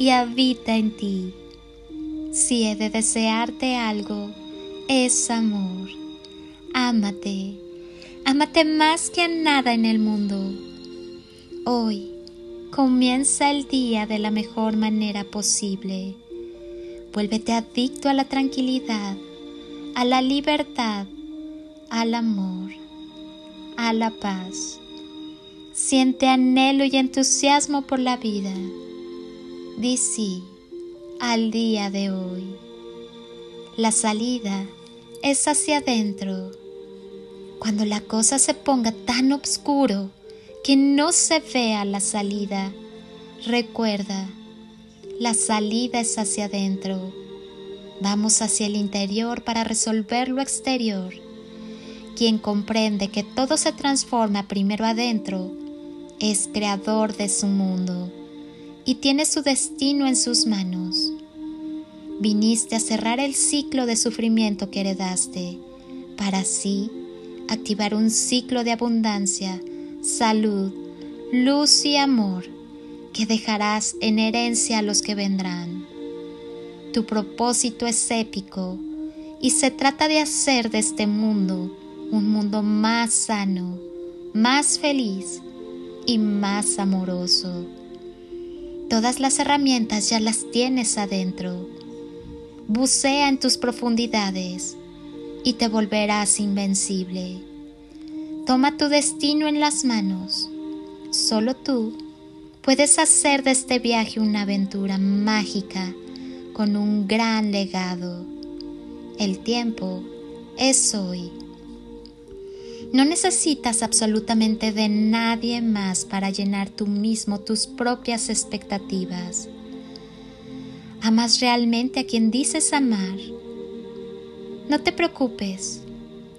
y habita en ti. Si he de desearte algo, es amor. Ámate, ámate más que a nada en el mundo. Hoy comienza el día de la mejor manera posible. Vuélvete adicto a la tranquilidad, a la libertad, al amor, a la paz. Siente anhelo y entusiasmo por la vida di al día de hoy. La salida es hacia adentro. Cuando la cosa se ponga tan oscuro que no se vea la salida, recuerda, la salida es hacia adentro. Vamos hacia el interior para resolver lo exterior. Quien comprende que todo se transforma primero adentro es creador de su mundo y tiene su destino en sus manos. Viniste a cerrar el ciclo de sufrimiento que heredaste, para así activar un ciclo de abundancia, salud, luz y amor que dejarás en herencia a los que vendrán. Tu propósito es épico y se trata de hacer de este mundo un mundo más sano, más feliz y más amoroso. Todas las herramientas ya las tienes adentro. Bucea en tus profundidades y te volverás invencible. Toma tu destino en las manos. Solo tú puedes hacer de este viaje una aventura mágica con un gran legado. El tiempo es hoy. No necesitas absolutamente de nadie más para llenar tú mismo tus propias expectativas. ¿Amas realmente a quien dices amar? No te preocupes,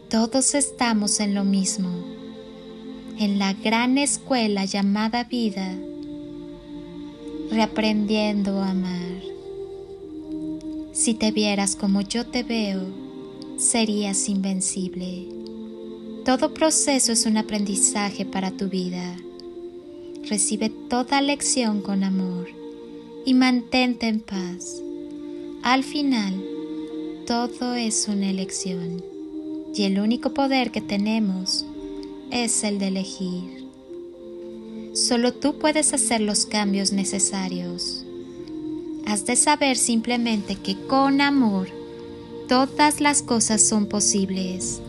todos estamos en lo mismo, en la gran escuela llamada vida, reaprendiendo a amar. Si te vieras como yo te veo, serías invencible. Todo proceso es un aprendizaje para tu vida. Recibe toda lección con amor y mantente en paz. Al final, todo es una elección y el único poder que tenemos es el de elegir. Solo tú puedes hacer los cambios necesarios. Has de saber simplemente que con amor todas las cosas son posibles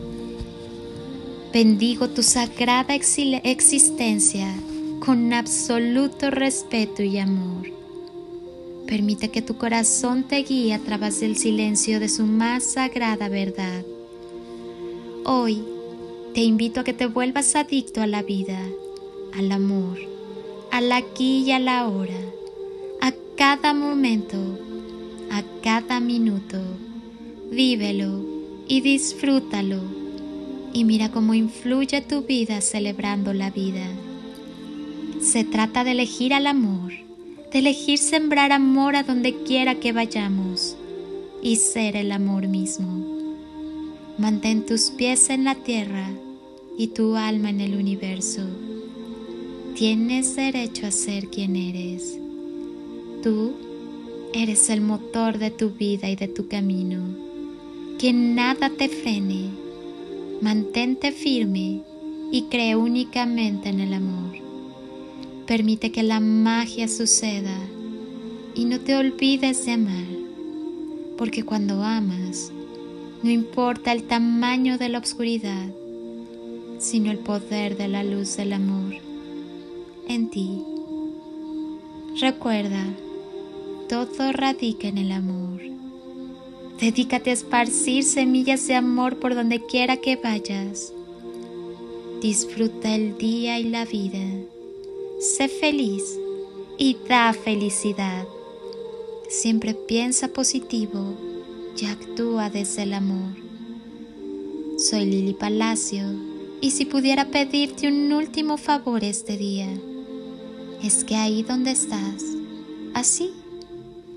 Bendigo tu sagrada existencia con absoluto respeto y amor. Permite que tu corazón te guíe a través del silencio de su más sagrada verdad. Hoy te invito a que te vuelvas adicto a la vida, al amor, al aquí y a la hora, a cada momento, a cada minuto. Vívelo y disfrútalo y mira cómo influye tu vida celebrando la vida. Se trata de elegir al amor, de elegir sembrar amor a donde quiera que vayamos y ser el amor mismo. Mantén tus pies en la tierra y tu alma en el universo. Tienes derecho a ser quien eres. Tú eres el motor de tu vida y de tu camino. Que nada te frene. Mantente firme y cree únicamente en el amor. Permite que la magia suceda y no te olvides de amar, porque cuando amas, no importa el tamaño de la oscuridad, sino el poder de la luz del amor en ti. Recuerda, todo radica en el amor. Dedícate a esparcir semillas de amor por donde quiera que vayas. Disfruta el día y la vida. Sé feliz y da felicidad. Siempre piensa positivo y actúa desde el amor. Soy Lili Palacio y si pudiera pedirte un último favor este día, es que ahí donde estás, así,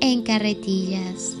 en carretillas.